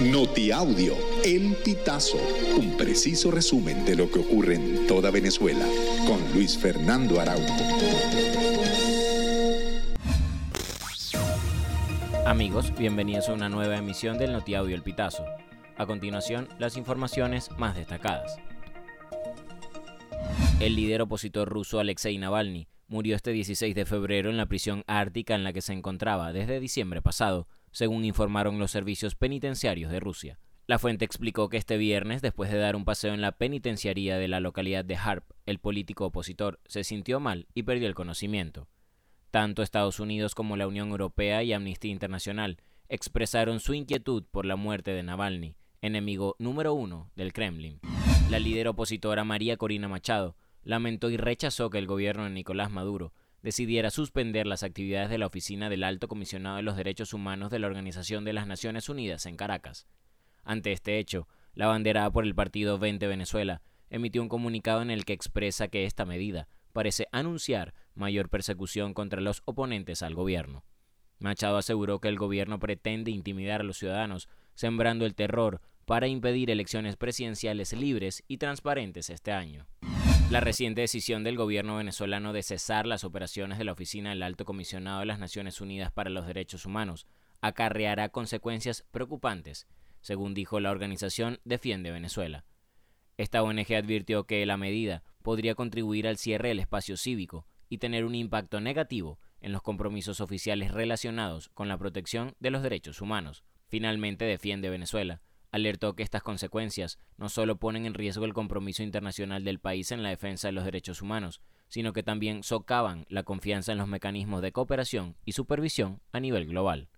Notiaudio, El Pitazo, un preciso resumen de lo que ocurre en toda Venezuela, con Luis Fernando Araújo. Amigos, bienvenidos a una nueva emisión del Notiaudio El Pitazo. A continuación, las informaciones más destacadas. El líder opositor ruso Alexei Navalny murió este 16 de febrero en la prisión ártica en la que se encontraba desde diciembre pasado, según informaron los servicios penitenciarios de Rusia. La fuente explicó que este viernes, después de dar un paseo en la penitenciaría de la localidad de Harp, el político opositor se sintió mal y perdió el conocimiento. Tanto Estados Unidos como la Unión Europea y Amnistía Internacional expresaron su inquietud por la muerte de Navalny, enemigo número uno del Kremlin. La líder opositora María Corina Machado lamentó y rechazó que el gobierno de Nicolás Maduro decidiera suspender las actividades de la oficina del Alto Comisionado de los Derechos Humanos de la Organización de las Naciones Unidas en Caracas. Ante este hecho, la banderada por el partido 20 Venezuela emitió un comunicado en el que expresa que esta medida parece anunciar mayor persecución contra los oponentes al gobierno. Machado aseguró que el gobierno pretende intimidar a los ciudadanos, sembrando el terror para impedir elecciones presidenciales libres y transparentes este año. La reciente decisión del gobierno venezolano de cesar las operaciones de la Oficina del Alto Comisionado de las Naciones Unidas para los Derechos Humanos acarreará consecuencias preocupantes, según dijo la organización Defiende Venezuela. Esta ONG advirtió que la medida podría contribuir al cierre del espacio cívico y tener un impacto negativo en los compromisos oficiales relacionados con la protección de los derechos humanos. Finalmente defiende Venezuela alertó que estas consecuencias no solo ponen en riesgo el compromiso internacional del país en la defensa de los derechos humanos, sino que también socavan la confianza en los mecanismos de cooperación y supervisión a nivel global.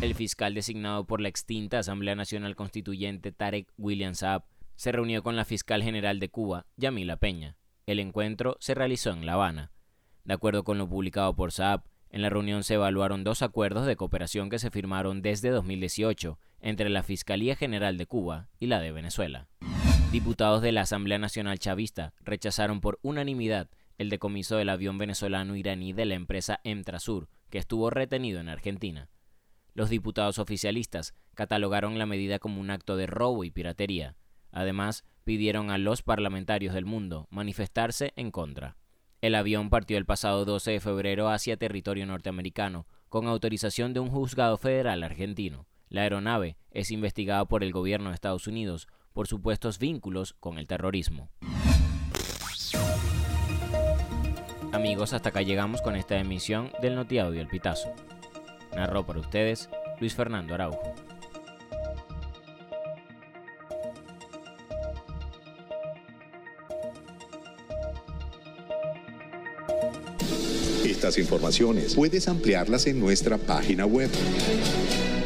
El fiscal designado por la extinta Asamblea Nacional Constituyente Tarek William Saab se reunió con la fiscal general de Cuba, Yamila Peña. El encuentro se realizó en La Habana. De acuerdo con lo publicado por Saab, en la reunión se evaluaron dos acuerdos de cooperación que se firmaron desde 2018 entre la Fiscalía General de Cuba y la de Venezuela. Diputados de la Asamblea Nacional Chavista rechazaron por unanimidad el decomiso del avión venezolano iraní de la empresa Emtrasur, que estuvo retenido en Argentina. Los diputados oficialistas catalogaron la medida como un acto de robo y piratería. Además, pidieron a los parlamentarios del mundo manifestarse en contra. El avión partió el pasado 12 de febrero hacia territorio norteamericano, con autorización de un juzgado federal argentino. La aeronave es investigada por el gobierno de Estados Unidos por supuestos vínculos con el terrorismo. Amigos, hasta acá llegamos con esta emisión del Notiaudio El Pitazo. Narró para ustedes Luis Fernando Araujo. Estas informaciones puedes ampliarlas en nuestra página web